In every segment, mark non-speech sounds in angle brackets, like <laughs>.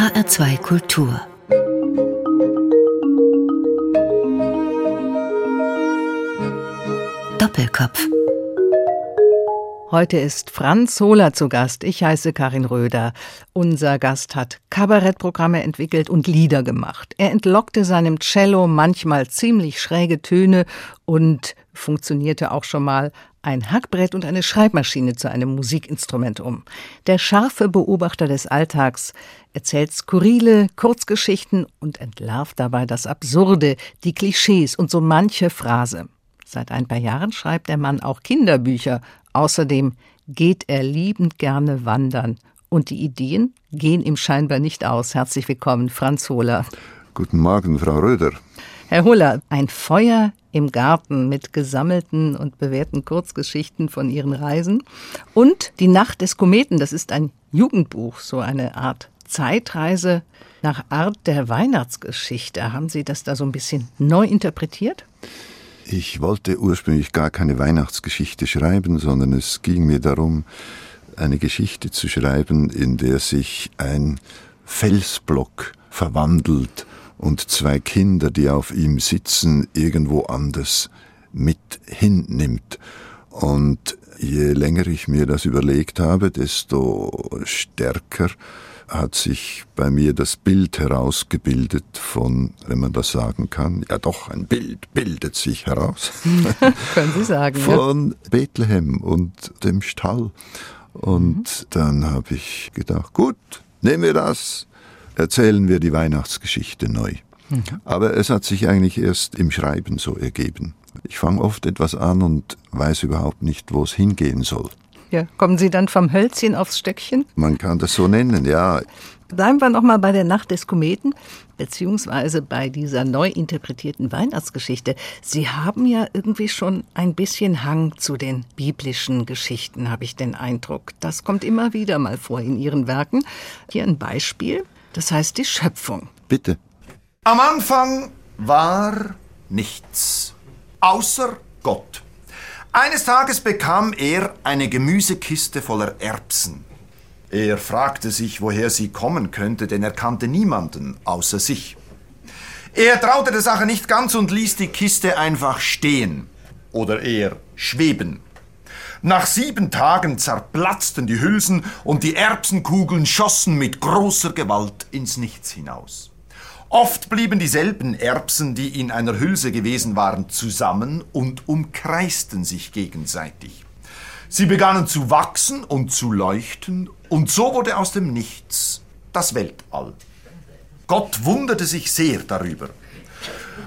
HR2 Kultur Doppelkopf Heute ist Franz Hohler zu Gast. Ich heiße Karin Röder. Unser Gast hat Kabarettprogramme entwickelt und Lieder gemacht. Er entlockte seinem Cello manchmal ziemlich schräge Töne und funktionierte auch schon mal ein Hackbrett und eine Schreibmaschine zu einem Musikinstrument um. Der scharfe Beobachter des Alltags erzählt skurrile Kurzgeschichten und entlarvt dabei das Absurde, die Klischees und so manche Phrase. Seit ein paar Jahren schreibt der Mann auch Kinderbücher. Außerdem geht er liebend gerne wandern. Und die Ideen gehen ihm scheinbar nicht aus. Herzlich willkommen, Franz Hohler. Guten Morgen, Frau Röder. Herr Hohler, ein Feuer im Garten mit gesammelten und bewährten Kurzgeschichten von Ihren Reisen. Und Die Nacht des Kometen, das ist ein Jugendbuch, so eine Art Zeitreise nach Art der Weihnachtsgeschichte. Haben Sie das da so ein bisschen neu interpretiert? Ich wollte ursprünglich gar keine Weihnachtsgeschichte schreiben, sondern es ging mir darum, eine Geschichte zu schreiben, in der sich ein Felsblock verwandelt und zwei Kinder, die auf ihm sitzen, irgendwo anders mit hinnimmt. Und je länger ich mir das überlegt habe, desto stärker hat sich bei mir das Bild herausgebildet von, wenn man das sagen kann, ja doch, ein Bild bildet sich heraus. <laughs> Können Sie sagen. Von ja. Bethlehem und dem Stall. Und mhm. dann habe ich gedacht, gut, nehmen wir das, erzählen wir die Weihnachtsgeschichte neu. Mhm. Aber es hat sich eigentlich erst im Schreiben so ergeben. Ich fange oft etwas an und weiß überhaupt nicht, wo es hingehen soll. Ja, kommen Sie dann vom Hölzchen aufs Stöckchen? Man kann das so nennen, ja. Bleiben wir noch mal bei der Nacht des Kometen, beziehungsweise bei dieser neu interpretierten Weihnachtsgeschichte. Sie haben ja irgendwie schon ein bisschen Hang zu den biblischen Geschichten, habe ich den Eindruck. Das kommt immer wieder mal vor in Ihren Werken. Hier ein Beispiel, das heißt die Schöpfung. Bitte. Am Anfang war nichts, außer Gott. Eines Tages bekam er eine Gemüsekiste voller Erbsen. Er fragte sich, woher sie kommen könnte, denn er kannte niemanden außer sich. Er traute der Sache nicht ganz und ließ die Kiste einfach stehen oder eher schweben. Nach sieben Tagen zerplatzten die Hülsen und die Erbsenkugeln schossen mit großer Gewalt ins Nichts hinaus. Oft blieben dieselben Erbsen, die in einer Hülse gewesen waren, zusammen und umkreisten sich gegenseitig. Sie begannen zu wachsen und zu leuchten, und so wurde aus dem Nichts das Weltall. Gott wunderte sich sehr darüber.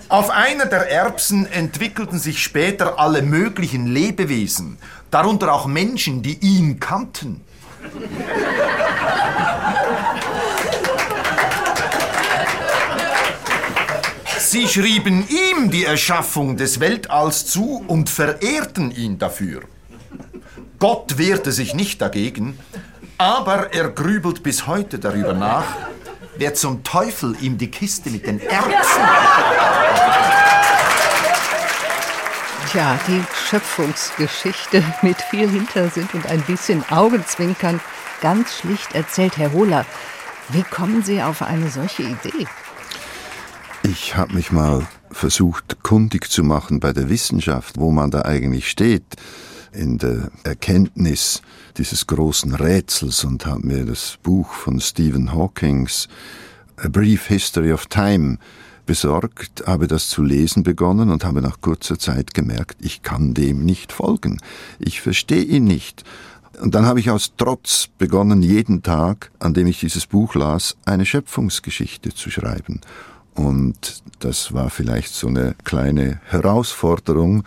Auf einer der Erbsen entwickelten sich später alle möglichen Lebewesen, darunter auch Menschen, die ihn kannten. Sie schrieben ihm die Erschaffung des Weltalls zu und verehrten ihn dafür. Gott wehrte sich nicht dagegen, aber er grübelt bis heute darüber nach, wer zum Teufel ihm die Kiste mit den Erbsen. Tja, die Schöpfungsgeschichte mit viel Hintersinn und ein bisschen Augenzwinkern, ganz schlicht erzählt, Herr Hohler. Wie kommen Sie auf eine solche Idee? Ich habe mich mal versucht, kundig zu machen bei der Wissenschaft, wo man da eigentlich steht in der Erkenntnis dieses großen Rätsels und habe mir das Buch von Stephen Hawkings A Brief History of Time besorgt, habe das zu lesen begonnen und habe nach kurzer Zeit gemerkt, ich kann dem nicht folgen. Ich verstehe ihn nicht. Und dann habe ich aus Trotz begonnen, jeden Tag, an dem ich dieses Buch las, eine Schöpfungsgeschichte zu schreiben. Und das war vielleicht so eine kleine Herausforderung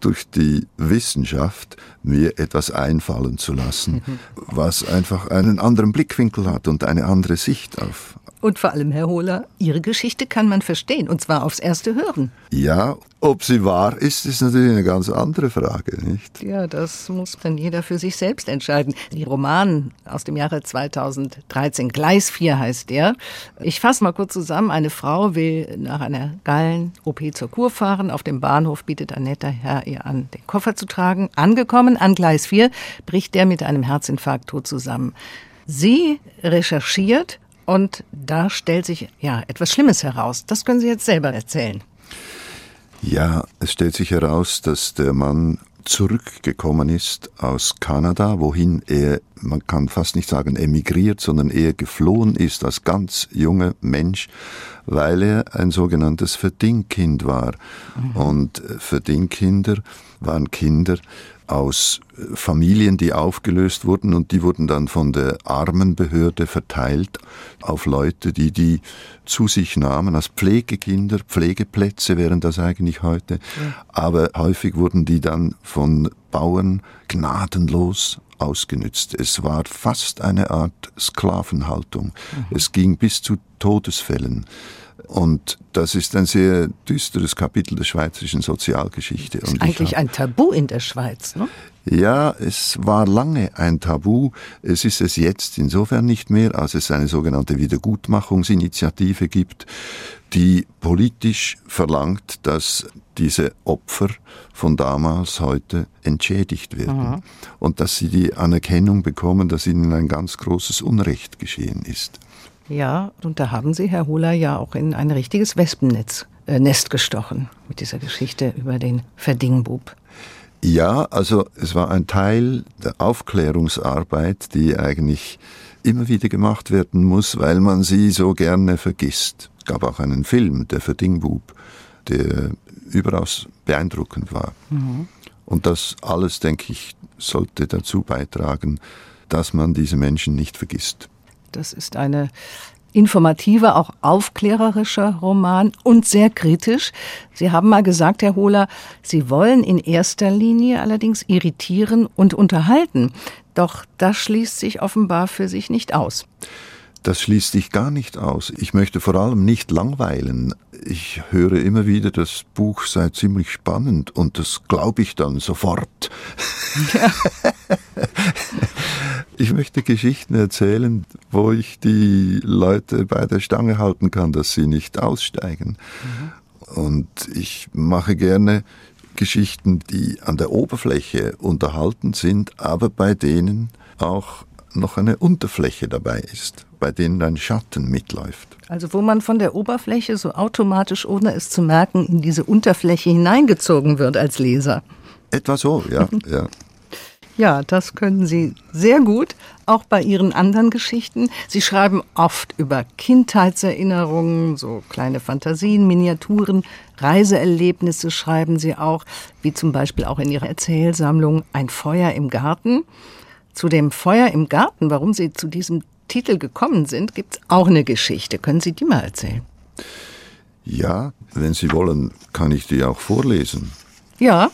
durch die Wissenschaft, mir etwas einfallen zu lassen, mhm. was einfach einen anderen Blickwinkel hat und eine andere Sicht auf, und vor allem, Herr Hohler, Ihre Geschichte kann man verstehen, und zwar aufs erste Hören. Ja, ob sie wahr ist, ist natürlich eine ganz andere Frage, nicht? Ja, das muss dann jeder für sich selbst entscheiden. Die Roman aus dem Jahre 2013, Gleis 4 heißt der. Ich fasse mal kurz zusammen. Eine Frau will nach einer Gallen-OP zur Kur fahren. Auf dem Bahnhof bietet ein netter Herr ihr an, den Koffer zu tragen. Angekommen an Gleis 4 bricht der mit einem Herzinfarkt tot zusammen. Sie recherchiert Und da stellt sich ja etwas Schlimmes heraus. Das können Sie jetzt selber erzählen. Ja, es stellt sich heraus, dass der Mann zurückgekommen ist aus Kanada, wohin er, man kann fast nicht sagen emigriert, sondern eher geflohen ist als ganz junger Mensch, weil er ein sogenanntes Verdingkind war. Mhm. Und Verdingkinder waren Kinder, aus Familien, die aufgelöst wurden und die wurden dann von der Armenbehörde verteilt auf Leute, die die zu sich nahmen als Pflegekinder, Pflegeplätze wären das eigentlich heute, ja. aber häufig wurden die dann von Bauern gnadenlos ausgenützt. Es war fast eine Art Sklavenhaltung. Mhm. Es ging bis zu Todesfällen. Und das ist ein sehr düsteres Kapitel der schweizerischen Sozialgeschichte. Das ist eigentlich ein Tabu in der Schweiz, ne? Ja, es war lange ein Tabu. Es ist es jetzt insofern nicht mehr, als es eine sogenannte Wiedergutmachungsinitiative gibt, die politisch verlangt, dass diese Opfer von damals heute entschädigt werden mhm. und dass sie die Anerkennung bekommen, dass ihnen ein ganz großes Unrecht geschehen ist. Ja, und da haben Sie, Herr Hohler, ja auch in ein richtiges Wespennetz äh, Nest gestochen mit dieser Geschichte über den Verdingbub. Ja, also es war ein Teil der Aufklärungsarbeit, die eigentlich immer wieder gemacht werden muss, weil man sie so gerne vergisst. Es gab auch einen Film, der Verdingbub, der überaus beeindruckend war. Mhm. Und das alles, denke ich, sollte dazu beitragen, dass man diese Menschen nicht vergisst. Das ist eine informative, auch aufklärerischer Roman und sehr kritisch. Sie haben mal gesagt, Herr Hohler, Sie wollen in erster Linie allerdings irritieren und unterhalten. Doch das schließt sich offenbar für sich nicht aus. Das schließt sich gar nicht aus. Ich möchte vor allem nicht langweilen. Ich höre immer wieder, das Buch sei ziemlich spannend und das glaube ich dann sofort. Ja. <laughs> Ich möchte Geschichten erzählen, wo ich die Leute bei der Stange halten kann, dass sie nicht aussteigen. Mhm. Und ich mache gerne Geschichten, die an der Oberfläche unterhalten sind, aber bei denen auch noch eine Unterfläche dabei ist, bei denen ein Schatten mitläuft. Also wo man von der Oberfläche so automatisch, ohne es zu merken, in diese Unterfläche hineingezogen wird als Leser. Etwa so, ja, <laughs> ja. Ja, das können Sie sehr gut, auch bei Ihren anderen Geschichten. Sie schreiben oft über Kindheitserinnerungen, so kleine Fantasien, Miniaturen, Reiseerlebnisse schreiben Sie auch, wie zum Beispiel auch in Ihrer Erzählsammlung Ein Feuer im Garten. Zu dem Feuer im Garten, warum Sie zu diesem Titel gekommen sind, gibt es auch eine Geschichte. Können Sie die mal erzählen? Ja, wenn Sie wollen, kann ich die auch vorlesen. Ja,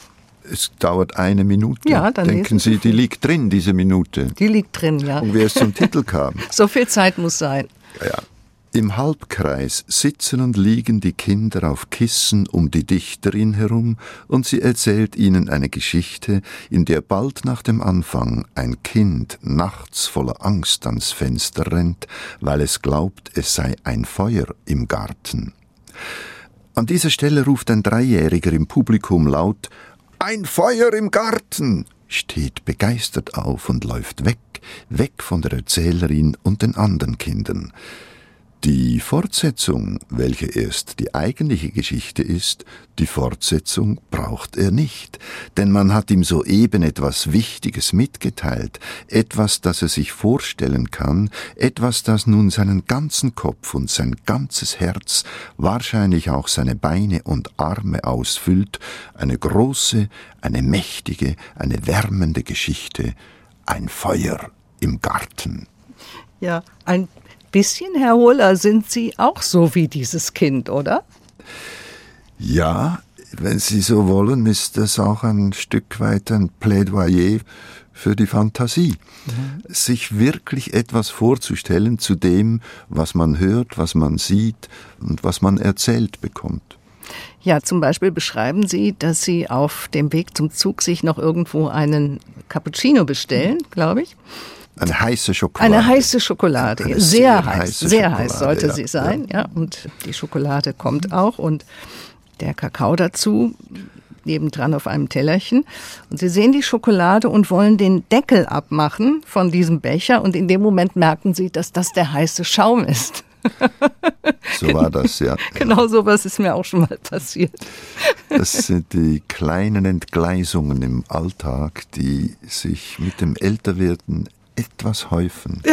es dauert eine Minute. Ja, dann Denken Sie, die liegt drin, diese Minute? Die liegt drin, ja. Und wie es zum Titel kam. <laughs> So viel Zeit muss sein. Ja. Im Halbkreis sitzen und liegen die Kinder auf Kissen um die Dichterin herum, und sie erzählt ihnen eine Geschichte, in der bald nach dem Anfang ein Kind nachts voller Angst ans Fenster rennt, weil es glaubt, es sei ein Feuer im Garten. An dieser Stelle ruft ein Dreijähriger im Publikum laut ein Feuer im Garten! steht begeistert auf und läuft weg, weg von der Erzählerin und den anderen Kindern. Die Fortsetzung, welche erst die eigentliche Geschichte ist, die Fortsetzung braucht er nicht, denn man hat ihm soeben etwas Wichtiges mitgeteilt, etwas, das er sich vorstellen kann, etwas, das nun seinen ganzen Kopf und sein ganzes Herz, wahrscheinlich auch seine Beine und Arme ausfüllt, eine große, eine mächtige, eine wärmende Geschichte, ein Feuer im Garten. Ja, ein bisschen, Herr Hohler, sind Sie auch so wie dieses Kind, oder? Ja, wenn Sie so wollen, ist das auch ein Stück weit ein Plädoyer für die Fantasie. Mhm. Sich wirklich etwas vorzustellen zu dem, was man hört, was man sieht und was man erzählt bekommt. Ja, zum Beispiel beschreiben Sie, dass Sie auf dem Weg zum Zug sich noch irgendwo einen Cappuccino bestellen, glaube ich. Eine heiße Schokolade. Eine heiße Schokolade. Eine sehr, sehr heiß. Sehr heiß sollte ja, sie sein. Ja. ja. Und die Schokolade kommt auch und der Kakao dazu. nebendran auf einem Tellerchen. Und sie sehen die Schokolade und wollen den Deckel abmachen von diesem Becher. Und in dem Moment merken sie, dass das der heiße Schaum ist. So war das, ja. <laughs> Genau sowas ist mir auch schon mal passiert. Das sind die kleinen Entgleisungen im Alltag, die sich mit dem Älterwerden etwas häufen. <laughs>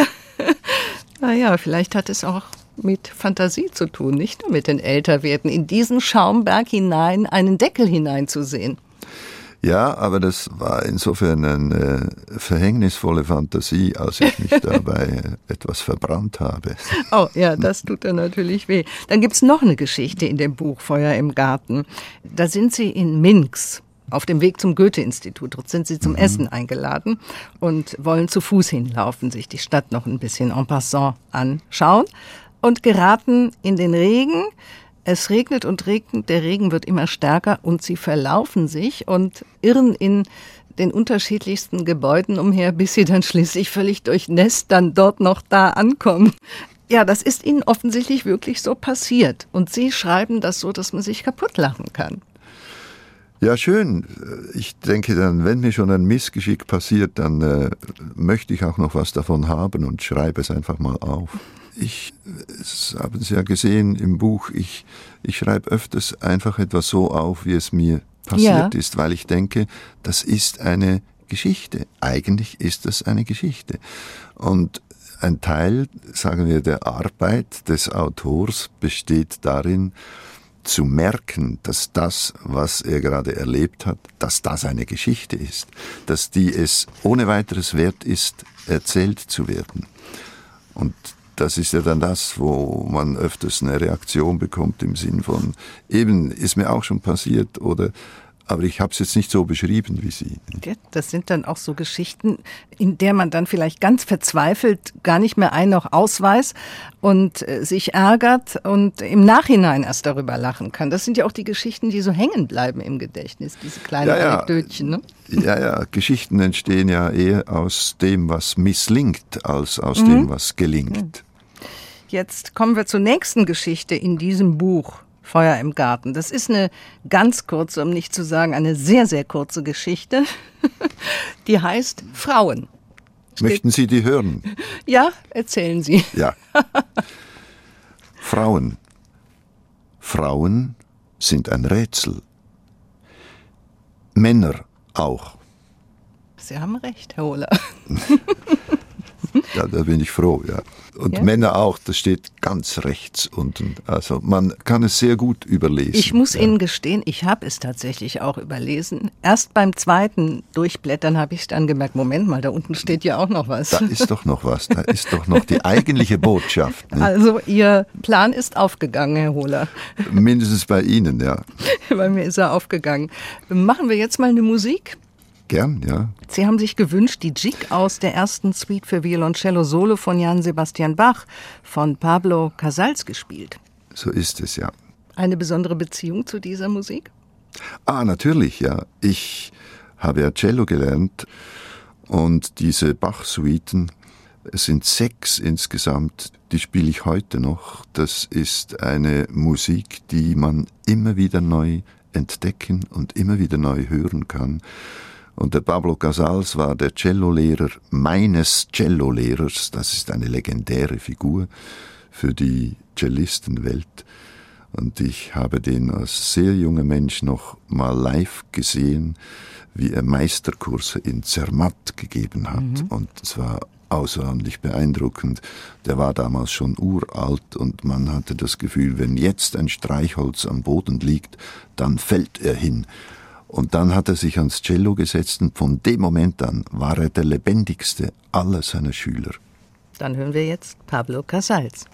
Naja, vielleicht hat es auch mit Fantasie zu tun, nicht nur mit den Älterwerden, in diesen Schaumberg hinein einen Deckel hineinzusehen. Ja, aber das war insofern eine verhängnisvolle Fantasie, als ich mich <laughs> dabei etwas verbrannt habe. Oh ja, das tut dann natürlich weh. Dann gibt's noch eine Geschichte in dem Buch Feuer im Garten. Da sind sie in Minsk auf dem Weg zum Goethe-Institut. Dort sind sie zum Essen eingeladen und wollen zu Fuß hinlaufen, sich die Stadt noch ein bisschen en passant anschauen und geraten in den Regen. Es regnet und regnet, der Regen wird immer stärker und sie verlaufen sich und irren in den unterschiedlichsten Gebäuden umher, bis sie dann schließlich völlig durchnässt dann dort noch da ankommen. Ja, das ist ihnen offensichtlich wirklich so passiert. Und sie schreiben das so, dass man sich kaputt lachen kann. Ja, schön. Ich denke dann, wenn mir schon ein Missgeschick passiert, dann äh, möchte ich auch noch was davon haben und schreibe es einfach mal auf. Ich, das haben Sie ja gesehen im Buch, ich, ich schreibe öfters einfach etwas so auf, wie es mir passiert Ja. ist, weil ich denke, das ist eine Geschichte. Eigentlich ist das eine Geschichte. Und ein Teil, sagen wir, der Arbeit des Autors besteht darin, zu merken, dass das, was er gerade erlebt hat, dass das eine Geschichte ist, dass die es ohne weiteres wert ist, erzählt zu werden. Und das ist ja dann das, wo man öfters eine Reaktion bekommt im Sinn von, eben ist mir auch schon passiert oder aber ich habe es jetzt nicht so beschrieben wie Sie. Das sind dann auch so Geschichten, in der man dann vielleicht ganz verzweifelt gar nicht mehr ein noch ausweis und äh, sich ärgert und im Nachhinein erst darüber lachen kann. Das sind ja auch die Geschichten, die so hängen bleiben im Gedächtnis, diese kleinen Ja, ja. Anekdötchen. Ne? Ja, ja, Geschichten entstehen ja eher aus dem, was misslingt, als aus dem, was gelingt. Jetzt kommen wir zur nächsten Geschichte in diesem Buch. Feuer im Garten. Das ist eine ganz kurze, um nicht zu sagen, eine sehr, sehr kurze Geschichte. <laughs> Die heißt Frauen. Möchten Sie die hören? <laughs> Ja, erzählen Sie. Ja. <laughs> Frauen. Frauen sind ein Rätsel. Männer auch. Sie haben recht, Herr Hohler. Ja, da bin ich froh, ja. Und Ja? Männer auch, das steht ganz rechts unten. Also man kann es sehr gut überlesen. Ich muss ja. Ihnen gestehen, ich habe es tatsächlich auch überlesen. Erst beim zweiten Durchblättern habe ich dann gemerkt, Moment mal, da unten steht ja auch noch was. Da ist doch noch was, da ist doch noch die eigentliche Botschaft. <laughs> Ne? Also Ihr Plan ist aufgegangen, Herr Hohler. Mindestens bei Ihnen, ja. <laughs> Bei mir ist er aufgegangen. Machen wir jetzt mal eine Musik? Gern, ja. Sie haben sich gewünscht, die Jig aus der ersten Suite für Violoncello Solo von Jan Sebastian Bach von Pablo Casals gespielt. So ist es, ja. Eine besondere Beziehung zu dieser Musik? Ah, natürlich, ja. Ich habe ja Cello gelernt und diese Bach-Suiten, es sind sechs insgesamt, die spiele ich heute noch. Das ist eine Musik, die man immer wieder neu entdecken und immer wieder neu hören kann. Und der Pablo Casals war der Cellolehrer meines Cellolehrers. Das ist eine legendäre Figur für die Cellistenwelt. Und ich habe den als sehr junger Mensch noch mal live gesehen, wie er Meisterkurse in Zermatt gegeben hat. Und es war außerordentlich beeindruckend. Der war damals schon uralt und man hatte das Gefühl, wenn jetzt ein Streichholz am Boden liegt, dann fällt er hin. Und dann hat er sich ans Cello gesetzt und von dem Moment an war er der lebendigste aller seiner Schüler. Dann hören wir jetzt Pablo Casals.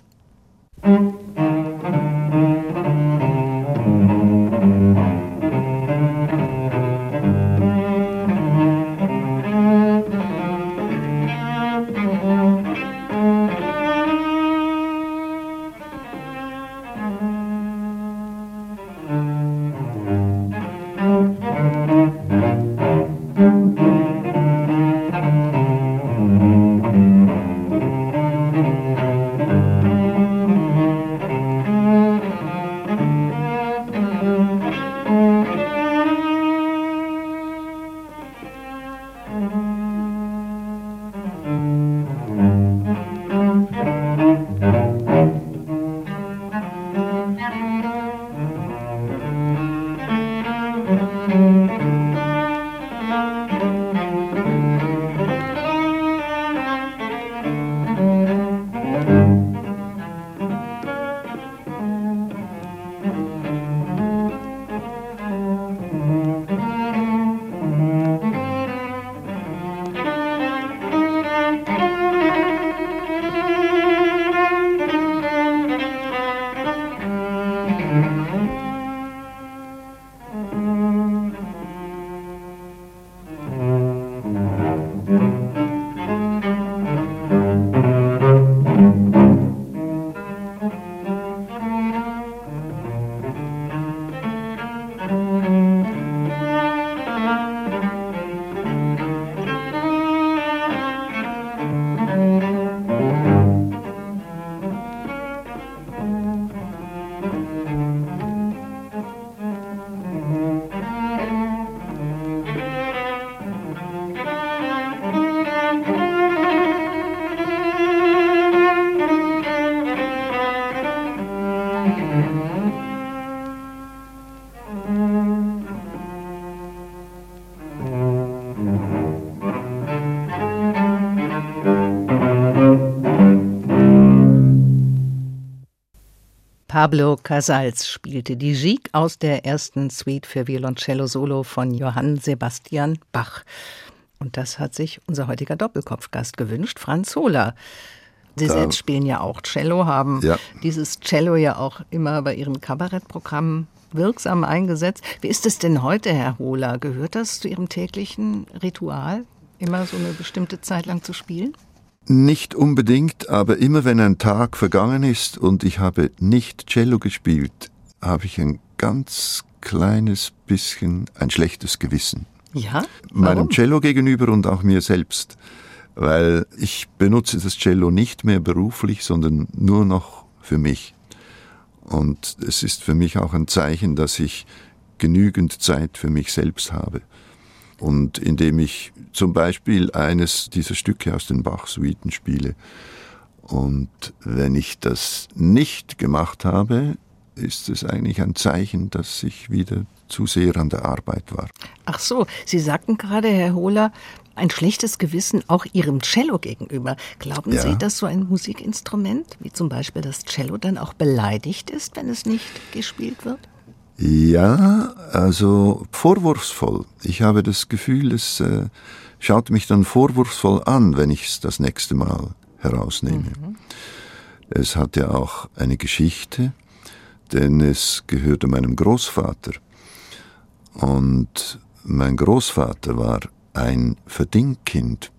Pablo Casals spielte die Gigue aus der ersten Suite für Violoncello Solo von Johann Sebastian Bach. Und das hat sich unser heutiger Doppelkopfgast gewünscht, Franz Hohler. Sie da. selbst spielen ja auch Cello, haben ja. dieses Cello ja auch immer bei Ihren Kabarettprogrammen wirksam eingesetzt. Wie ist es denn heute, Herr Hohler? Gehört das zu Ihrem täglichen Ritual, immer so eine bestimmte Zeit lang zu spielen? Nicht unbedingt, aber immer wenn ein Tag vergangen ist und ich habe nicht Cello gespielt, habe ich ein ganz kleines bisschen ein schlechtes Gewissen. Ja? Warum? Meinem Cello gegenüber und auch mir selbst. Weil ich benutze das Cello nicht mehr beruflich, sondern nur noch für mich. Und es ist für mich auch ein Zeichen, dass ich genügend Zeit für mich selbst habe. Und indem ich zum Beispiel eines dieser Stücke aus den Bach-Suiten spiele. Und wenn ich das nicht gemacht habe, ist es eigentlich ein Zeichen, dass ich wieder zu sehr an der Arbeit war. Ach so, Sie sagten gerade, Herr Hohler, ein schlechtes Gewissen auch Ihrem Cello gegenüber. Glauben ja. Sie, dass so ein Musikinstrument, wie zum Beispiel das Cello, dann auch beleidigt ist, wenn es nicht gespielt wird? Ja, also vorwurfsvoll. Ich habe das Gefühl, es äh, schaut mich dann vorwurfsvoll an, wenn ich es das nächste Mal herausnehme. Mhm. Es hat ja auch eine Geschichte, denn es gehörte meinem Großvater. Und mein Großvater war ein Verdingkind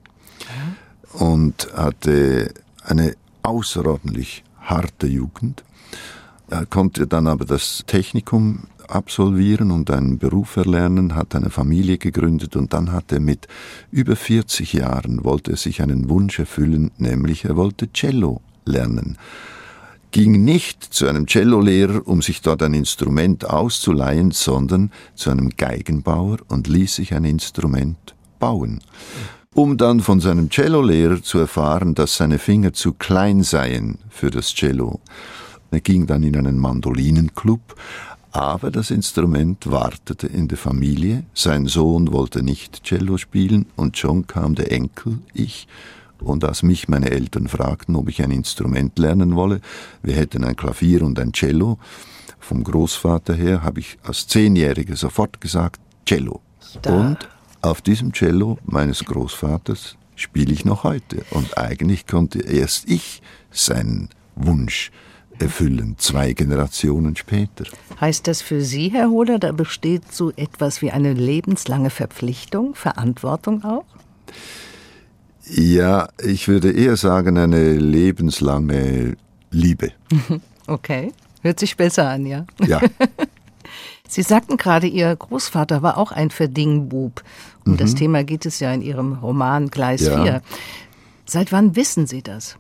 und hatte eine außerordentlich harte Jugend. Er konnte dann aber das Technikum absolvieren und einen Beruf erlernen, hat eine Familie gegründet und dann hat er mit über 40 Jahren wollte er sich einen Wunsch erfüllen, nämlich er wollte Cello lernen. Ging nicht zu einem Cellolehrer, um sich dort ein Instrument auszuleihen, sondern zu einem Geigenbauer und ließ sich ein Instrument bauen. Um dann von seinem Cellolehrer zu erfahren, dass seine Finger zu klein seien für das Cello. Er ging dann in einen Mandolinenclub, aber das Instrument wartete in der Familie. Sein Sohn wollte nicht Cello spielen und schon kam der Enkel, ich, und als mich meine Eltern fragten, ob ich ein Instrument lernen wolle, wir hätten ein Klavier und ein Cello, vom Großvater her habe ich als Zehnjähriger sofort gesagt, Cello. Da. Und auf diesem Cello meines Großvaters spiele ich noch heute. Und eigentlich konnte erst ich seinen Wunsch erfüllen, zwei Generationen später. Heißt das für Sie, Herr Hohler, da besteht so etwas wie eine lebenslange Verpflichtung, Verantwortung auch? Ja, ich würde eher sagen, eine lebenslange Liebe. <laughs> Okay, hört sich besser an, ja? Ja. <laughs> Sie sagten gerade, Ihr Großvater war auch ein Verdingbub. Um mhm. das Thema geht es ja in Ihrem Roman Gleis ja. 4. Seit wann wissen Sie das?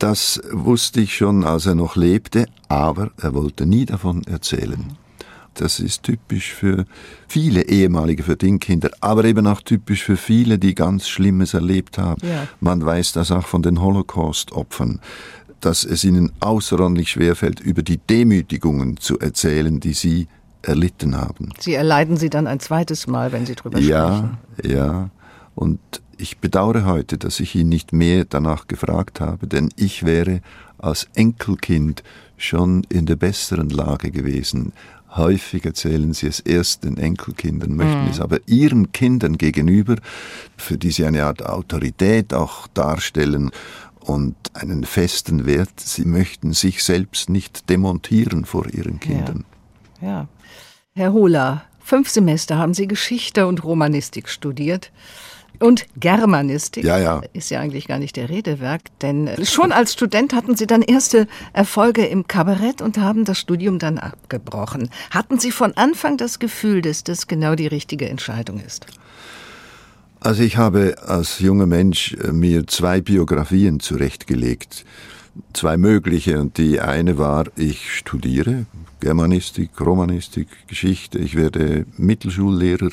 Das wusste ich schon, als er noch lebte, aber er wollte nie davon erzählen. Das ist typisch für viele ehemalige Verdingkinder, aber eben auch typisch für viele, die ganz Schlimmes erlebt haben. Ja. Man weiß das auch von den Holocaust-Opfern, dass es ihnen außerordentlich schwerfällt, über die Demütigungen zu erzählen, die sie erlitten haben. Sie erleiden sie dann ein zweites Mal, wenn Sie drüber ja, sprechen. Ja, ja. Und ich bedauere heute, dass ich ihn nicht mehr danach gefragt habe, denn ich wäre als Enkelkind schon in der besseren Lage gewesen. Häufig erzählen sie es erst den Enkelkindern, möchten mhm. es aber ihren Kindern gegenüber, für die sie eine Art Autorität auch darstellen und einen festen Wert. Sie möchten sich selbst nicht demontieren vor ihren Kindern. Ja. ja. Herr Hohler, fünf Semester haben Sie Geschichte und Romanistik studiert. Und Germanistik ja, ja. ist ja eigentlich gar nicht der Redewerk, denn schon als Student hatten Sie dann erste Erfolge im Kabarett und haben das Studium dann abgebrochen. Hatten Sie von Anfang das Gefühl, dass das genau die richtige Entscheidung ist? Also ich habe als junger Mensch äh, mir zwei Biografien zurechtgelegt, zwei mögliche und die eine war, ich studiere Germanistik, Romanistik, Geschichte, ich werde Mittelschullehrer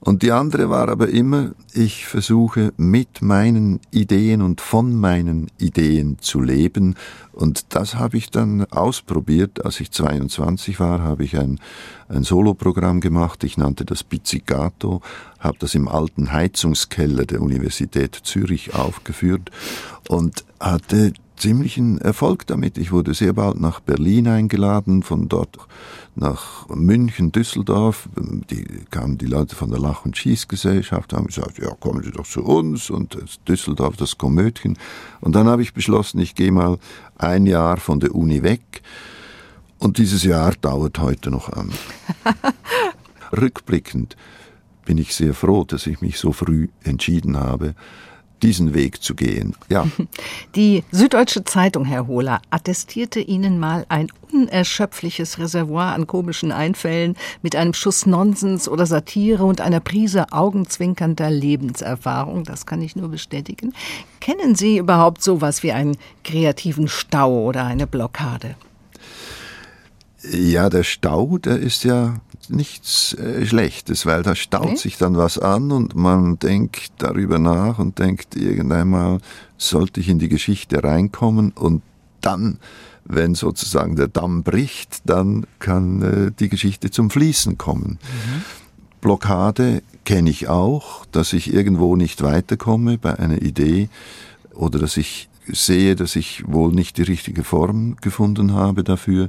und die andere war aber immer, ich versuche mit meinen Ideen und von meinen Ideen zu leben. Und das habe ich dann ausprobiert. Als ich 22 war, habe ich ein, ein Soloprogramm gemacht. Ich nannte das Pizzicato, habe das im alten Heizungskeller der Universität Zürich aufgeführt und hatte ziemlichen Erfolg damit. Ich wurde sehr bald nach Berlin eingeladen, von dort nach München, Düsseldorf. Die kamen die Leute von der Lach- und Schießgesellschaft, haben gesagt, ja, kommen Sie doch zu uns und Düsseldorf das Komödchen. Und dann habe ich beschlossen, ich gehe mal ein Jahr von der Uni weg. Und dieses Jahr dauert heute noch an. <laughs> Rückblickend bin ich sehr froh, dass ich mich so früh entschieden habe, diesen Weg zu gehen. Ja. <laughs> Die Süddeutsche Zeitung, Herr Hohler, attestierte Ihnen mal ein unerschöpfliches Reservoir an komischen Einfällen mit einem Schuss Nonsens oder Satire und einer Prise augenzwinkernder Lebenserfahrung. Das kann ich nur bestätigen. Kennen Sie überhaupt sowas wie einen kreativen Stau oder eine Blockade? Ja, der Stau, der ist ja nichts äh, Schlechtes, weil da staut okay. sich dann was an und man denkt darüber nach und denkt, irgendeinmal sollte ich in die Geschichte reinkommen und dann, wenn sozusagen der Damm bricht, dann kann äh, die Geschichte zum Fließen kommen. Mhm. Blockade kenne ich auch, dass ich irgendwo nicht weiterkomme bei einer Idee oder dass ich sehe, dass ich wohl nicht die richtige Form gefunden habe dafür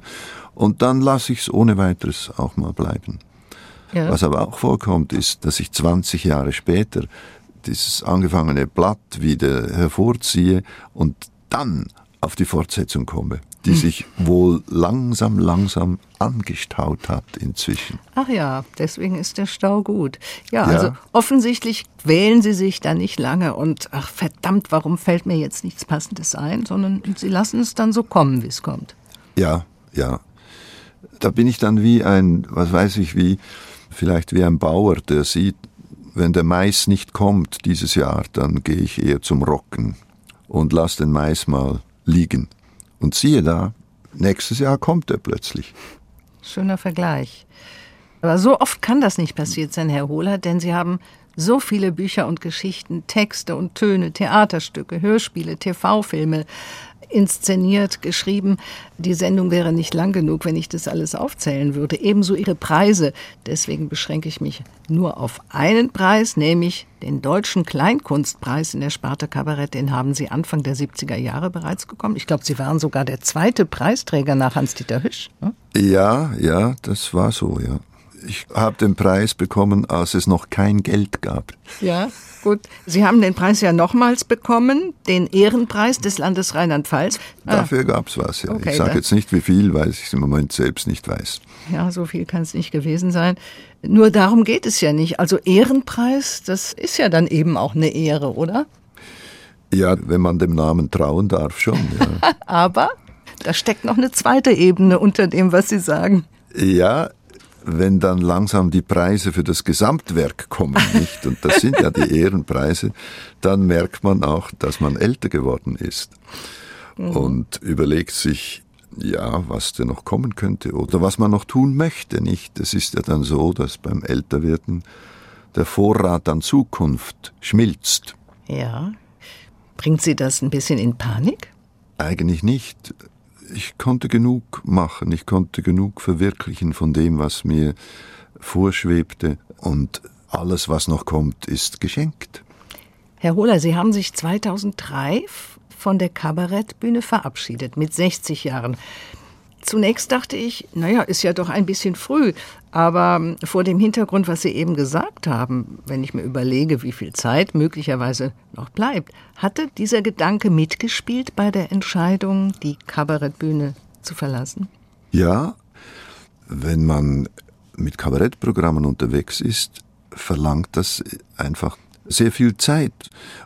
und dann lasse ich es ohne weiteres auch mal bleiben. Ja. Was aber auch vorkommt, ist, dass ich 20 Jahre später dieses angefangene Blatt wieder hervorziehe und dann auf die Fortsetzung komme, die hm. sich wohl langsam, langsam angestaut hat inzwischen. Ach ja, deswegen ist der Stau gut. Ja, ja, also offensichtlich quälen Sie sich da nicht lange und ach verdammt, warum fällt mir jetzt nichts Passendes ein, sondern Sie lassen es dann so kommen, wie es kommt. Ja, ja da bin ich dann wie ein, was weiß ich, wie, vielleicht wie ein Bauer, der sieht, wenn der Mais nicht kommt dieses Jahr, dann gehe ich eher zum Rocken und lass den Mais mal liegen. Und siehe da, nächstes Jahr kommt er plötzlich. Schöner Vergleich. Aber so oft kann das nicht passiert sein, Herr Hohler, denn Sie haben so viele Bücher und Geschichten, Texte und Töne, Theaterstücke, Hörspiele, TV-Filme, inszeniert, geschrieben. Die Sendung wäre nicht lang genug, wenn ich das alles aufzählen würde. Ebenso ihre Preise. Deswegen beschränke ich mich nur auf einen Preis, nämlich den Deutschen Kleinkunstpreis in der Sparte Kabarett. Den haben Sie Anfang der 70er Jahre bereits bekommen. Ich glaube, Sie waren sogar der zweite Preisträger nach Hans-Dieter Hüsch. Ne? Ja, ja, das war so, ja. Ich habe den Preis bekommen, als es noch kein Geld gab. Ja, gut. Sie haben den Preis ja nochmals bekommen, den Ehrenpreis des Landes Rheinland-Pfalz. Ah. Dafür gab es was, ja. Okay, ich sage jetzt nicht wie viel, weil ich es im Moment selbst nicht weiß. Ja, so viel kann es nicht gewesen sein. Nur darum geht es ja nicht. Also Ehrenpreis, das ist ja dann eben auch eine Ehre, oder? Ja, wenn man dem Namen trauen darf, schon. Ja. <laughs> Aber da steckt noch eine zweite Ebene unter dem, was Sie sagen. Ja, wenn dann langsam die Preise für das Gesamtwerk kommen, <laughs> nicht? Und das sind ja die Ehrenpreise, dann merkt man auch, dass man älter geworden ist. Mhm. Und überlegt sich, ja, was denn noch kommen könnte oder was man noch tun möchte, nicht? Es ist ja dann so, dass beim Älterwerden der Vorrat an Zukunft schmilzt. Ja. Bringt Sie das ein bisschen in Panik? Eigentlich nicht ich konnte genug machen, ich konnte genug verwirklichen von dem, was mir vorschwebte und alles, was noch kommt, ist geschenkt. Herr Hohler, Sie haben sich 2003 von der Kabarettbühne verabschiedet mit 60 Jahren. Zunächst dachte ich, naja, ist ja doch ein bisschen früh. Aber vor dem Hintergrund, was Sie eben gesagt haben, wenn ich mir überlege, wie viel Zeit möglicherweise noch bleibt, hatte dieser Gedanke mitgespielt bei der Entscheidung, die Kabarettbühne zu verlassen? Ja, wenn man mit Kabarettprogrammen unterwegs ist, verlangt das einfach sehr viel Zeit.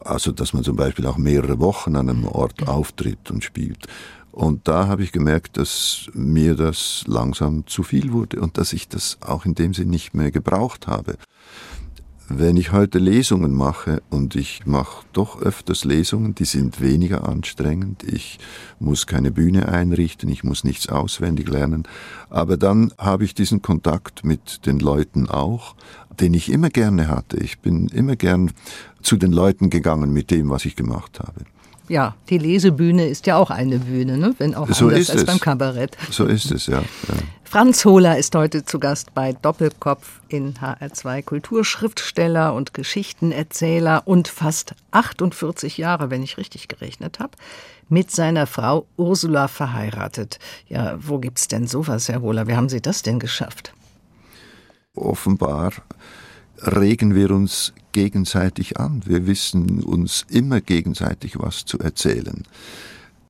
Also, dass man zum Beispiel auch mehrere Wochen an einem Ort auftritt und spielt. Und da habe ich gemerkt, dass mir das langsam zu viel wurde und dass ich das auch in dem Sinn nicht mehr gebraucht habe. Wenn ich heute Lesungen mache, und ich mache doch öfters Lesungen, die sind weniger anstrengend, ich muss keine Bühne einrichten, ich muss nichts auswendig lernen, aber dann habe ich diesen Kontakt mit den Leuten auch, den ich immer gerne hatte. Ich bin immer gern zu den Leuten gegangen mit dem, was ich gemacht habe. Ja, die Lesebühne ist ja auch eine Bühne, ne? wenn auch so anders als es. beim Kabarett. So ist es, ja. ja. Franz Hohler ist heute zu Gast bei Doppelkopf in HR2 Kulturschriftsteller und Geschichtenerzähler und fast 48 Jahre, wenn ich richtig gerechnet habe, mit seiner Frau Ursula verheiratet. Ja, wo gibt's denn sowas, Herr Hohler? Wie haben Sie das denn geschafft? Offenbar regen wir uns gegenseitig an. Wir wissen uns immer gegenseitig was zu erzählen.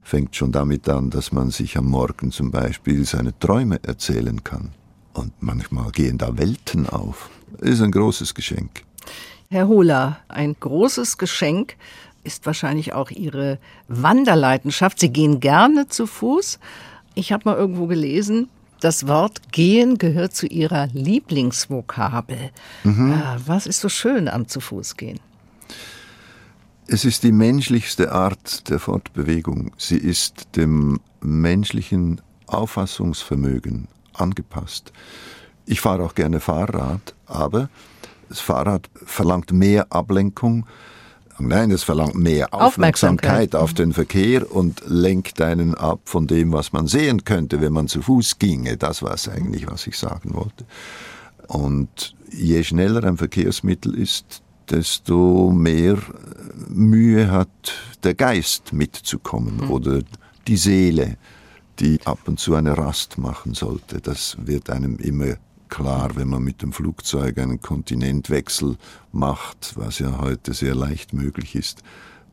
Fängt schon damit an, dass man sich am Morgen zum Beispiel seine Träume erzählen kann. Und manchmal gehen da Welten auf. Ist ein großes Geschenk. Herr Hohler, ein großes Geschenk ist wahrscheinlich auch Ihre Wanderleidenschaft. Sie gehen gerne zu Fuß. Ich habe mal irgendwo gelesen, das Wort gehen gehört zu Ihrer Lieblingsvokabel. Mhm. Was ist so schön am zu Fuß gehen? Es ist die menschlichste Art der Fortbewegung. Sie ist dem menschlichen Auffassungsvermögen angepasst. Ich fahre auch gerne Fahrrad, aber das Fahrrad verlangt mehr Ablenkung. Nein, es verlangt mehr Aufmerksamkeit, Aufmerksamkeit auf den Verkehr und lenkt einen ab von dem, was man sehen könnte, wenn man zu Fuß ginge. Das war es eigentlich, was ich sagen wollte. Und je schneller ein Verkehrsmittel ist, desto mehr Mühe hat der Geist mitzukommen mhm. oder die Seele, die ab und zu eine Rast machen sollte. Das wird einem immer klar, wenn man mit dem Flugzeug einen Kontinentwechsel macht, was ja heute sehr leicht möglich ist.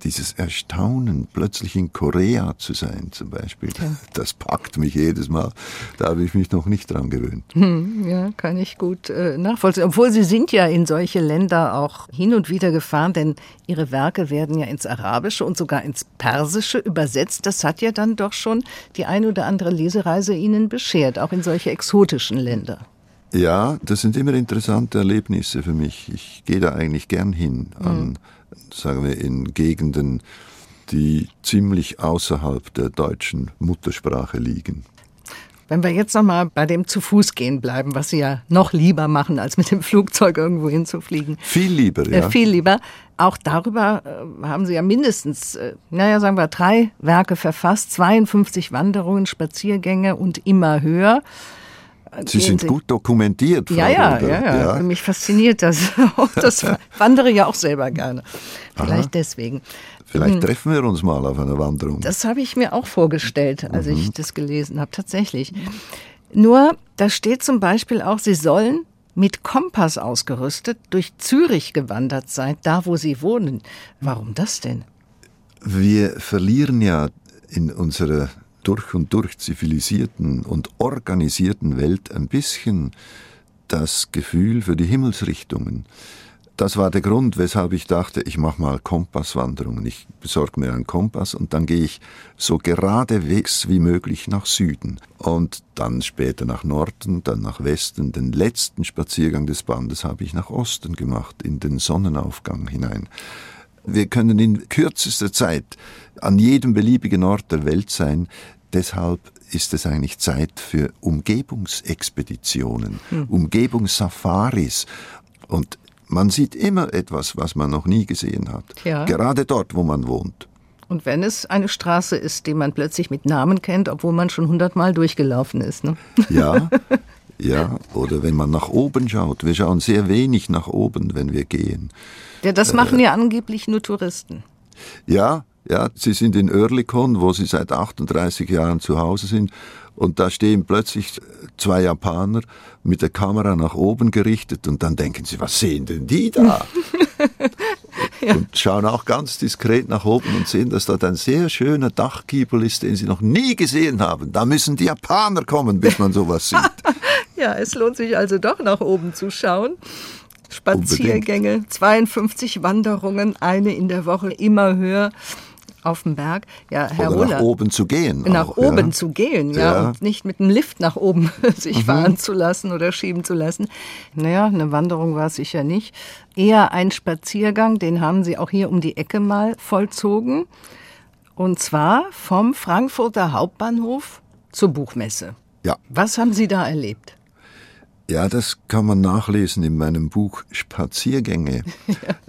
Dieses Erstaunen, plötzlich in Korea zu sein zum Beispiel, ja. das packt mich jedes Mal. Da habe ich mich noch nicht dran gewöhnt. Hm, ja, kann ich gut äh, nachvollziehen. Obwohl Sie sind ja in solche Länder auch hin und wieder gefahren, denn Ihre Werke werden ja ins Arabische und sogar ins Persische übersetzt. Das hat ja dann doch schon die eine oder andere Lesereise Ihnen beschert, auch in solche exotischen Länder. Ja, das sind immer interessante Erlebnisse für mich. Ich gehe da eigentlich gern hin, an, mhm. sagen wir, in Gegenden, die ziemlich außerhalb der deutschen Muttersprache liegen. Wenn wir jetzt nochmal bei dem zu Fuß gehen bleiben, was Sie ja noch lieber machen, als mit dem Flugzeug irgendwo hinzufliegen. Viel lieber, ja. Äh, viel lieber. Auch darüber äh, haben Sie ja mindestens, äh, naja, sagen wir, drei Werke verfasst, 52 Wanderungen, Spaziergänge und immer höher. Sie sind gut dokumentiert, Frau ja, ja, ja, ja, ja. Mich fasziniert das. das <laughs> wandere ja auch selber gerne. Vielleicht Aha. deswegen. Vielleicht hm. treffen wir uns mal auf einer Wanderung. Das habe ich mir auch vorgestellt, als mhm. ich das gelesen habe, tatsächlich. Nur, da steht zum Beispiel auch, Sie sollen mit Kompass ausgerüstet durch Zürich gewandert sein, da wo Sie wohnen. Warum das denn? Wir verlieren ja in unserer durch und durch zivilisierten und organisierten Welt ein bisschen das Gefühl für die Himmelsrichtungen. Das war der Grund, weshalb ich dachte, ich mache mal Kompasswanderungen. Ich besorge mir einen Kompass und dann gehe ich so geradewegs wie möglich nach Süden und dann später nach Norden, dann nach Westen. Den letzten Spaziergang des Bandes habe ich nach Osten gemacht, in den Sonnenaufgang hinein. Wir können in kürzester Zeit an jedem beliebigen Ort der Welt sein. Deshalb ist es eigentlich Zeit für Umgebungsexpeditionen, hm. Umgebungssafaris. Und man sieht immer etwas, was man noch nie gesehen hat. Ja. Gerade dort, wo man wohnt. Und wenn es eine Straße ist, die man plötzlich mit Namen kennt, obwohl man schon hundertmal durchgelaufen ist. Ne? Ja, <laughs> ja. Oder wenn man nach oben schaut. Wir schauen sehr wenig nach oben, wenn wir gehen. Ja, das machen äh, ja angeblich nur Touristen. Ja, ja, sie sind in Oerlikon, wo sie seit 38 Jahren zu Hause sind. Und da stehen plötzlich zwei Japaner mit der Kamera nach oben gerichtet und dann denken sie, was sehen denn die da? <laughs> ja. Und schauen auch ganz diskret nach oben und sehen, dass dort ein sehr schöner Dachgiebel ist, den sie noch nie gesehen haben. Da müssen die Japaner kommen, bis man sowas sieht. <laughs> ja, es lohnt sich also doch nach oben zu schauen. Spaziergänge, Unbedingt. 52 Wanderungen, eine in der Woche, immer höher auf dem Berg. Ja, Herr Oder Roller, nach oben zu gehen. Nach auch, oben ja. zu gehen, ja, ja, und nicht mit dem Lift nach oben <laughs> sich mhm. fahren zu lassen oder schieben zu lassen. Naja, eine Wanderung war es sicher nicht. Eher ein Spaziergang, den haben Sie auch hier um die Ecke mal vollzogen. Und zwar vom Frankfurter Hauptbahnhof zur Buchmesse. Ja. Was haben Sie da erlebt? Ja, das kann man nachlesen in meinem Buch Spaziergänge. <laughs>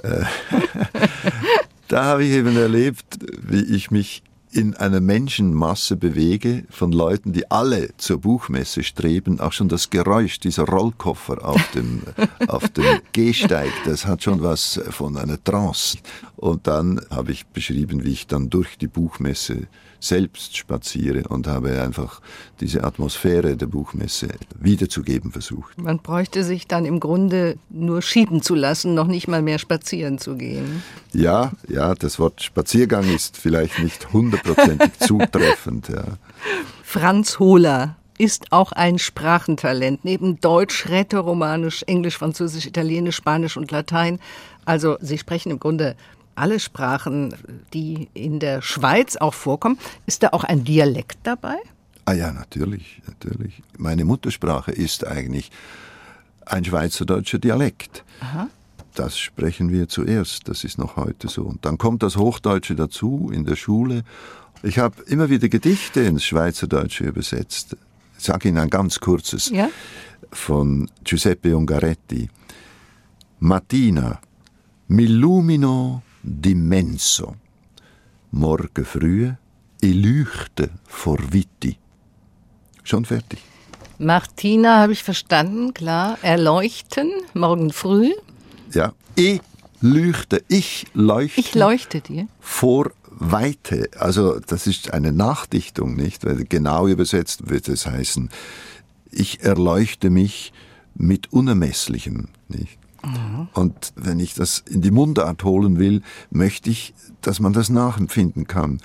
Ja. Äh, <laughs> Da habe ich eben erlebt, wie ich mich in einer Menschenmasse bewege von Leuten, die alle zur Buchmesse streben, auch schon das Geräusch dieser Rollkoffer auf dem, <laughs> auf dem Gehsteig, das hat schon was von einer Trance. Und dann habe ich beschrieben, wie ich dann durch die Buchmesse selbst spaziere und habe einfach diese Atmosphäre der Buchmesse wiederzugeben versucht. Man bräuchte sich dann im Grunde nur schieben zu lassen, noch nicht mal mehr spazieren zu gehen. Ja, ja, das Wort Spaziergang ist vielleicht nicht hundertprozentig <laughs> zutreffend. Ja. Franz Hohler ist auch ein Sprachentalent. Neben Deutsch, Rätoromanisch, Englisch, Französisch, Italienisch, Spanisch und Latein. Also Sie sprechen im Grunde alle Sprachen, die in der Schweiz auch vorkommen. Ist da auch ein Dialekt dabei? Ah ja, natürlich, natürlich. Meine Muttersprache ist eigentlich ein schweizerdeutscher Dialekt. Aha. Das sprechen wir zuerst, das ist noch heute so. Und dann kommt das Hochdeutsche dazu in der Schule. Ich habe immer wieder Gedichte ins Schweizerdeutsche übersetzt. Ich sage Ihnen ein ganz kurzes ja? von Giuseppe Ungaretti. Mattina, m'illumino d'immenso. Morgen früh, ich leuchte vor Witti. Schon fertig. Martina habe ich verstanden, klar. Erleuchten, morgen früh. Ja, ich leuchte, ich leuchte. Ich leuchte dir. Vor Weite. Also, das ist eine Nachdichtung, nicht? Weil genau übersetzt wird es heißen, ich erleuchte mich mit Unermesslichem, nicht? Und wenn ich das in die Mundart holen will, möchte ich, dass man das nachempfinden kann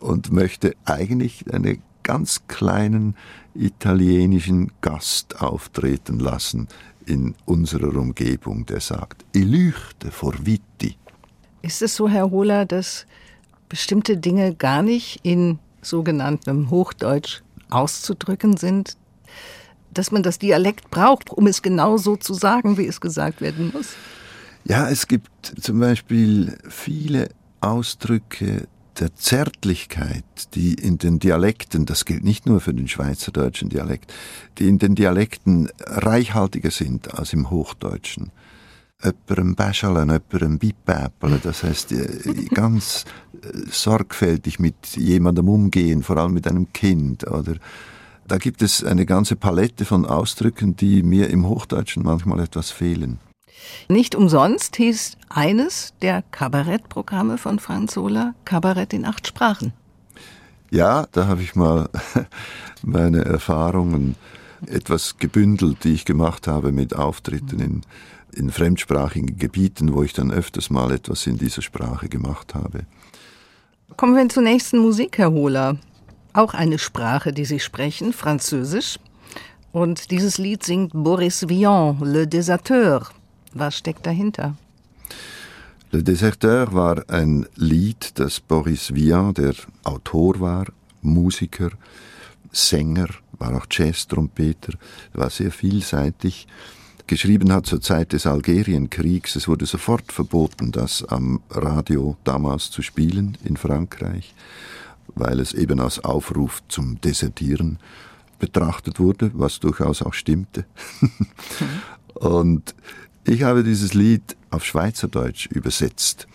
und möchte eigentlich einen ganz kleinen italienischen Gast auftreten lassen in unserer Umgebung, der sagt, ich leuchte vor Vitti. Ist es so, Herr Hohler, dass bestimmte Dinge gar nicht in sogenanntem Hochdeutsch auszudrücken sind, dass man das Dialekt braucht, um es genau so zu sagen, wie es gesagt werden muss? Ja, es gibt zum Beispiel viele Ausdrücke der Zärtlichkeit, die in den Dialekten, das gilt nicht nur für den schweizerdeutschen Dialekt, die in den Dialekten reichhaltiger sind als im Hochdeutschen. Öpperem Bäschalen, öpperem Bipäpelen, das heißt äh, ganz äh, sorgfältig mit jemandem umgehen, vor allem mit einem Kind oder da gibt es eine ganze Palette von Ausdrücken, die mir im Hochdeutschen manchmal etwas fehlen. Nicht umsonst hieß eines der Kabarettprogramme von Franz Sola Kabarett in acht Sprachen. Ja, da habe ich mal <laughs> meine Erfahrungen etwas gebündelt, die ich gemacht habe mit Auftritten in, in fremdsprachigen Gebieten, wo ich dann öfters mal etwas in dieser Sprache gemacht habe. Kommen wir zur nächsten Musik, Herr Hohler auch eine Sprache, die sie sprechen, Französisch. Und dieses Lied singt Boris Vian, Le Deserteur. Was steckt dahinter? Le Deserteur war ein Lied, das Boris Vian, der Autor war, Musiker, Sänger, war auch Jazz-Trompeter, war sehr vielseitig, geschrieben hat zur Zeit des Algerienkriegs. Es wurde sofort verboten, das am Radio damals zu spielen in Frankreich weil es eben als Aufruf zum Desertieren betrachtet wurde, was durchaus auch stimmte. <laughs> und ich habe dieses Lied auf Schweizerdeutsch übersetzt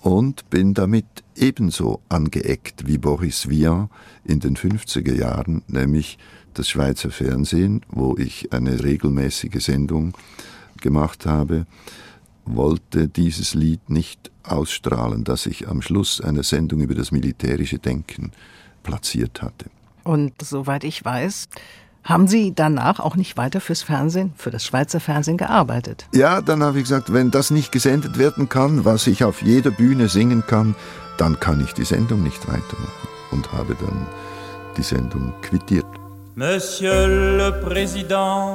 und bin damit ebenso angeeckt wie Boris Vian in den 50er Jahren, nämlich das Schweizer Fernsehen, wo ich eine regelmäßige Sendung gemacht habe, wollte dieses Lied nicht ausstrahlen, das ich am Schluss einer Sendung über das militärische Denken platziert hatte. Und soweit ich weiß, haben Sie danach auch nicht weiter fürs Fernsehen, für das Schweizer Fernsehen gearbeitet? Ja, dann habe ich gesagt, wenn das nicht gesendet werden kann, was ich auf jeder Bühne singen kann, dann kann ich die Sendung nicht weitermachen. Und habe dann die Sendung quittiert. Monsieur le Président,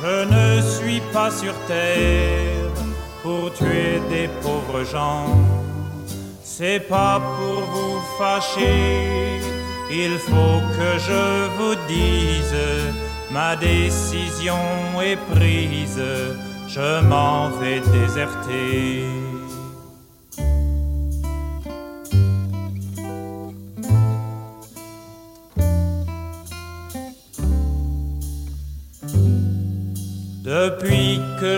je ne suis pas sur terre pour tuer des pauvres gens. C'est pas pour vous fâcher, il faut que je vous dise, ma décision est prise, je m'en vais déserter.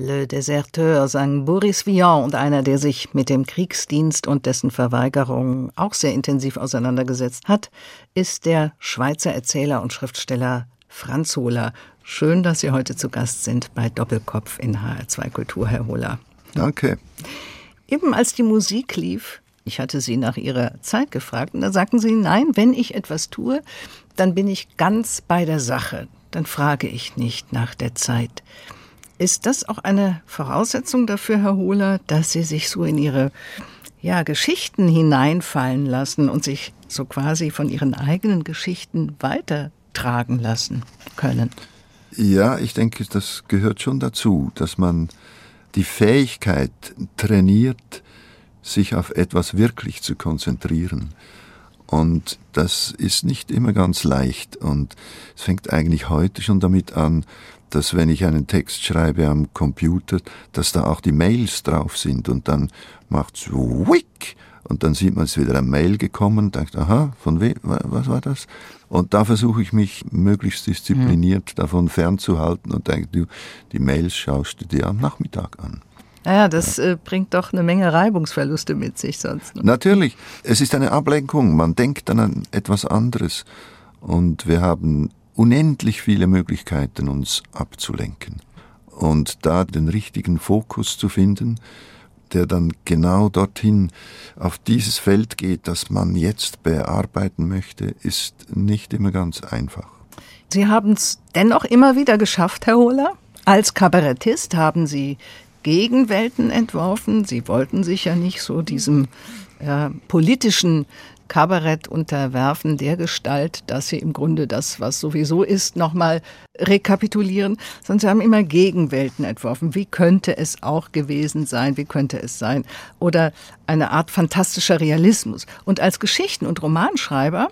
Le Deserteur sang Boris Vian und einer, der sich mit dem Kriegsdienst und dessen Verweigerung auch sehr intensiv auseinandergesetzt hat, ist der Schweizer Erzähler und Schriftsteller Franz Hohler. Schön, dass Sie heute zu Gast sind bei Doppelkopf in HR2 Kultur, Herr Hohler. Danke. Eben als die Musik lief, ich hatte Sie nach Ihrer Zeit gefragt und da sagten Sie, nein, wenn ich etwas tue, dann bin ich ganz bei der Sache. Dann frage ich nicht nach der Zeit. Ist das auch eine Voraussetzung dafür, Herr Hohler, dass Sie sich so in Ihre ja, Geschichten hineinfallen lassen und sich so quasi von Ihren eigenen Geschichten weitertragen lassen können? Ja, ich denke, das gehört schon dazu, dass man die Fähigkeit trainiert, sich auf etwas wirklich zu konzentrieren. Und das ist nicht immer ganz leicht. Und es fängt eigentlich heute schon damit an, dass wenn ich einen Text schreibe am Computer, dass da auch die Mails drauf sind und dann macht's wick und dann sieht man es wieder ein Mail gekommen denkt, aha, von wem, was war das? Und da versuche ich mich möglichst diszipliniert mhm. davon fernzuhalten und denke, du, die Mails schaust du dir am Nachmittag an. Naja, das ja. äh, bringt doch eine Menge Reibungsverluste mit sich sonst. Ne? Natürlich. Es ist eine Ablenkung. Man denkt dann an etwas anderes. Und wir haben unendlich viele Möglichkeiten, uns abzulenken. Und da den richtigen Fokus zu finden, der dann genau dorthin auf dieses Feld geht, das man jetzt bearbeiten möchte, ist nicht immer ganz einfach. Sie haben es dennoch immer wieder geschafft, Herr Hohler. Als Kabarettist haben Sie Gegenwelten entworfen. Sie wollten sich ja nicht so diesem ja, politischen Kabarett unterwerfen, der Gestalt, dass sie im Grunde das, was sowieso ist, nochmal rekapitulieren, sondern sie haben immer Gegenwelten entworfen. Wie könnte es auch gewesen sein? Wie könnte es sein? Oder eine Art fantastischer Realismus. Und als Geschichten- und Romanschreiber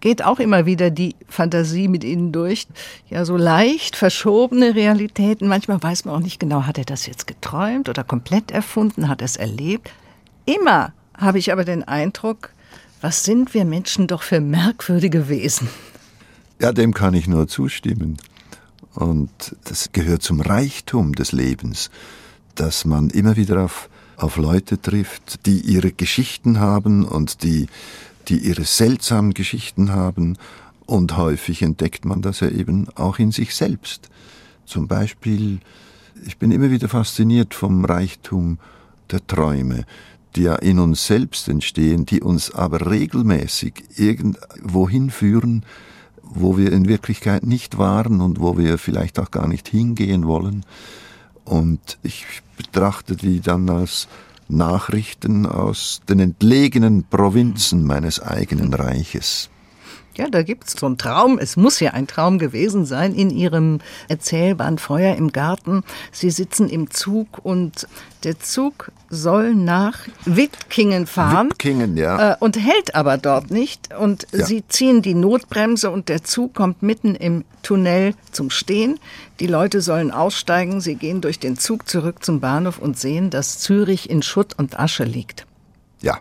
geht auch immer wieder die Fantasie mit ihnen durch. Ja, so leicht verschobene Realitäten. Manchmal weiß man auch nicht genau, hat er das jetzt geträumt oder komplett erfunden, hat er es erlebt. Immer habe ich aber den Eindruck, Was sind wir Menschen doch für merkwürdige Wesen? Ja, dem kann ich nur zustimmen. Und das gehört zum Reichtum des Lebens, dass man immer wieder auf, auf Leute trifft, die ihre Geschichten haben und die, die ihre seltsamen Geschichten haben. Und häufig entdeckt man das ja eben auch in sich selbst. Zum Beispiel, ich bin immer wieder fasziniert vom Reichtum der Träume, die ja in uns selbst entstehen, die uns aber regelmäßig irgendwo hinführen, wo wir in Wirklichkeit nicht waren und wo wir vielleicht auch gar nicht hingehen wollen. Und ich betrachte die dann als Nachrichten aus den entlegenen Provinzen meines eigenen Reiches. Ja, da gibt es so einen Traum. Es muss ja ein Traum gewesen sein in Ihrem Erzählband Feuer im Garten. Sie sitzen im Zug und der Zug soll nach Wittkingen fahren. Wittkingen, ja. Äh, und hält aber dort nicht. Und ja. Sie ziehen die Notbremse und der Zug kommt mitten im Tunnel zum Stehen. Die Leute sollen aussteigen. Sie gehen durch den Zug zurück zum Bahnhof und sehen, dass Zürich in Schutt und Asche liegt. Ja.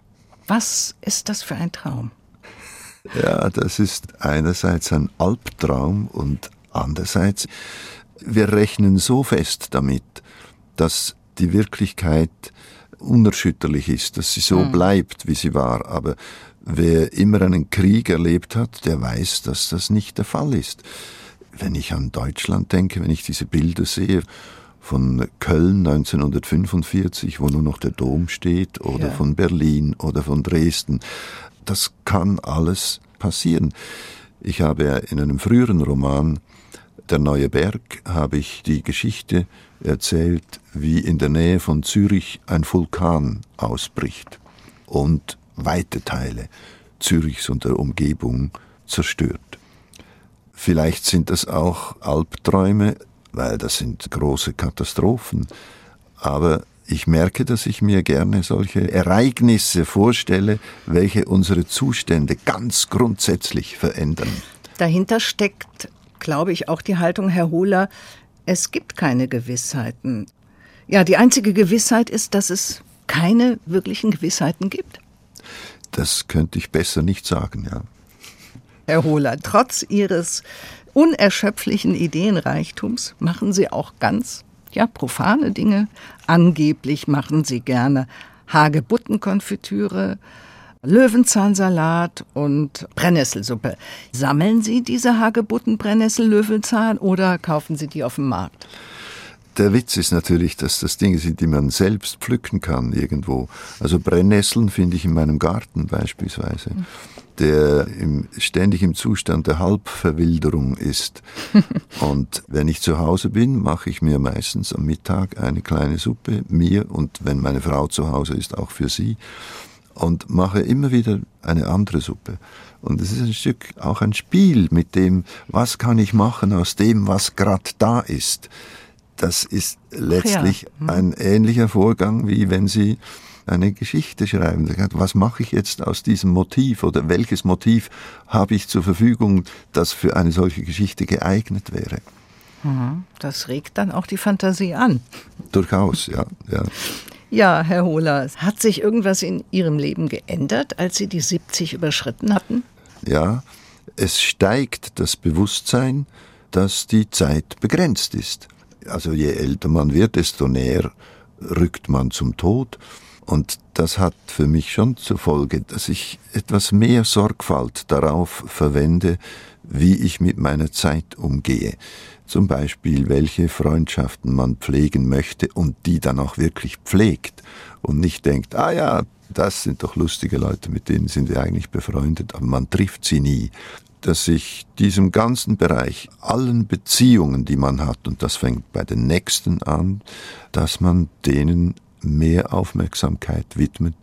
Was ist das für ein Traum? Ja, das ist einerseits ein Albtraum und andererseits, wir rechnen so fest damit, dass die Wirklichkeit unerschütterlich ist, dass sie so mhm. bleibt, wie sie war. Aber wer immer einen Krieg erlebt hat, der weiß, dass das nicht der Fall ist. Wenn ich an Deutschland denke, wenn ich diese Bilder sehe, von Köln 1945, wo nur noch der Dom steht, oder ja. von Berlin oder von Dresden das kann alles passieren. Ich habe in einem früheren Roman, Der neue Berg, habe ich die Geschichte erzählt, wie in der Nähe von Zürich ein Vulkan ausbricht und weite Teile Zürichs und der Umgebung zerstört. Vielleicht sind das auch Albträume, weil das sind große Katastrophen, aber ich merke, dass ich mir gerne solche Ereignisse vorstelle, welche unsere Zustände ganz grundsätzlich verändern. Dahinter steckt, glaube ich, auch die Haltung, Herr Hohler, es gibt keine Gewissheiten. Ja, die einzige Gewissheit ist, dass es keine wirklichen Gewissheiten gibt. Das könnte ich besser nicht sagen, ja. Herr Hohler, trotz Ihres unerschöpflichen Ideenreichtums machen Sie auch ganz ja, profane Dinge. Angeblich machen sie gerne Hagebuttenkonfitüre, Löwenzahnsalat und Brennnesselsuppe. Sammeln Sie diese Hagebutten, Brennnessel, Löwenzahn oder kaufen Sie die auf dem Markt? Der Witz ist natürlich, dass das Dinge sind, die man selbst pflücken kann irgendwo. Also Brennnesseln finde ich in meinem Garten beispielsweise. Der im, ständig im Zustand der Halbverwilderung ist. <laughs> und wenn ich zu Hause bin, mache ich mir meistens am Mittag eine kleine Suppe, mir und wenn meine Frau zu Hause ist, auch für sie, und mache immer wieder eine andere Suppe. Und es ist ein Stück auch ein Spiel mit dem, was kann ich machen aus dem, was gerade da ist. Das ist letztlich ja. mhm. ein ähnlicher Vorgang, wie wenn Sie eine Geschichte schreiben. Was mache ich jetzt aus diesem Motiv oder welches Motiv habe ich zur Verfügung, das für eine solche Geschichte geeignet wäre? Mhm. Das regt dann auch die Fantasie an. Durchaus, ja. ja. Ja, Herr Hohler, hat sich irgendwas in Ihrem Leben geändert, als Sie die 70 überschritten hatten? Ja, es steigt das Bewusstsein, dass die Zeit begrenzt ist. Also je älter man wird, desto näher rückt man zum Tod. Und das hat für mich schon zur Folge, dass ich etwas mehr Sorgfalt darauf verwende, wie ich mit meiner Zeit umgehe. Zum Beispiel, welche Freundschaften man pflegen möchte und die dann auch wirklich pflegt und nicht denkt, ah ja, das sind doch lustige Leute, mit denen sind wir eigentlich befreundet, aber man trifft sie nie. Dass ich diesem ganzen Bereich, allen Beziehungen, die man hat, und das fängt bei den Nächsten an, dass man denen mehr Aufmerksamkeit widmet,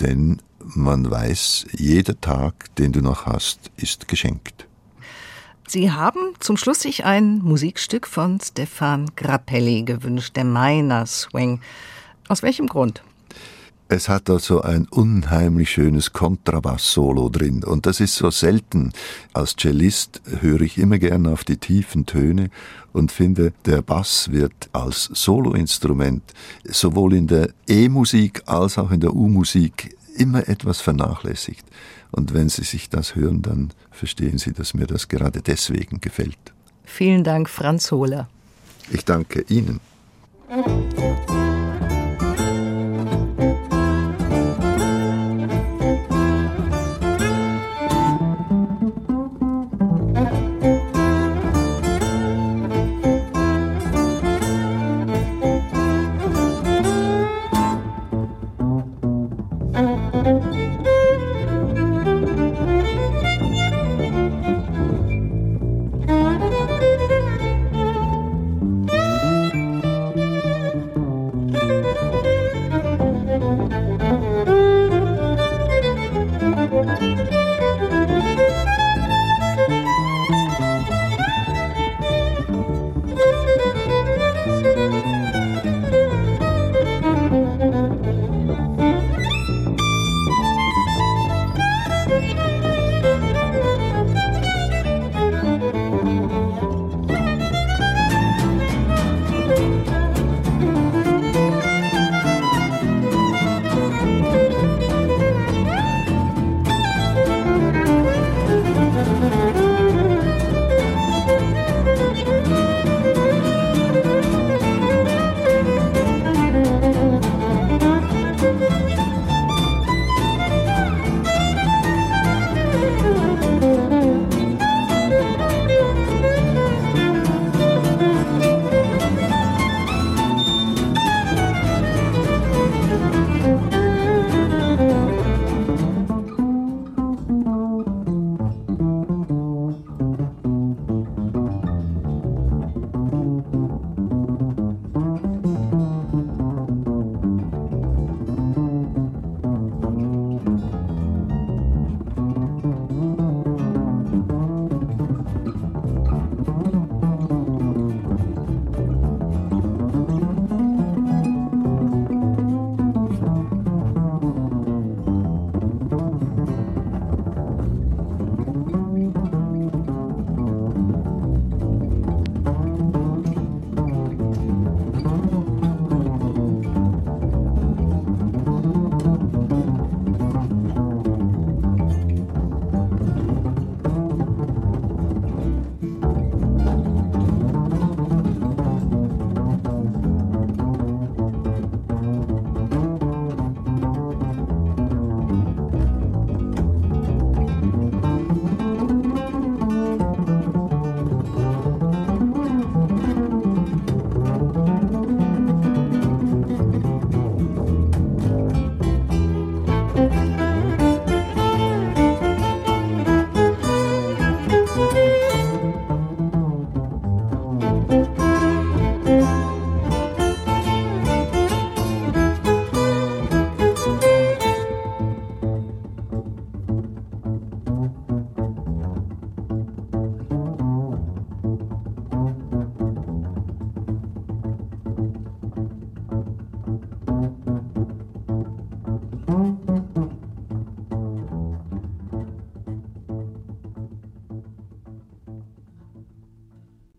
denn man weiß, jeder Tag, den du noch hast, ist geschenkt. Sie haben zum Schluss sich ein Musikstück von Stefan Grappelli gewünscht, der Miner Swing. Aus welchem Grund? Es hat also ein unheimlich schönes Kontrabass-Solo drin und das ist so selten. Als Cellist höre ich immer gerne auf die tiefen Töne und finde, der Bass wird als Soloinstrument sowohl in der E-Musik als auch in der U-Musik immer etwas vernachlässigt. Und wenn Sie sich das hören, dann verstehen Sie, dass mir das gerade deswegen gefällt. Vielen Dank, Franz Hohler. Ich danke Ihnen.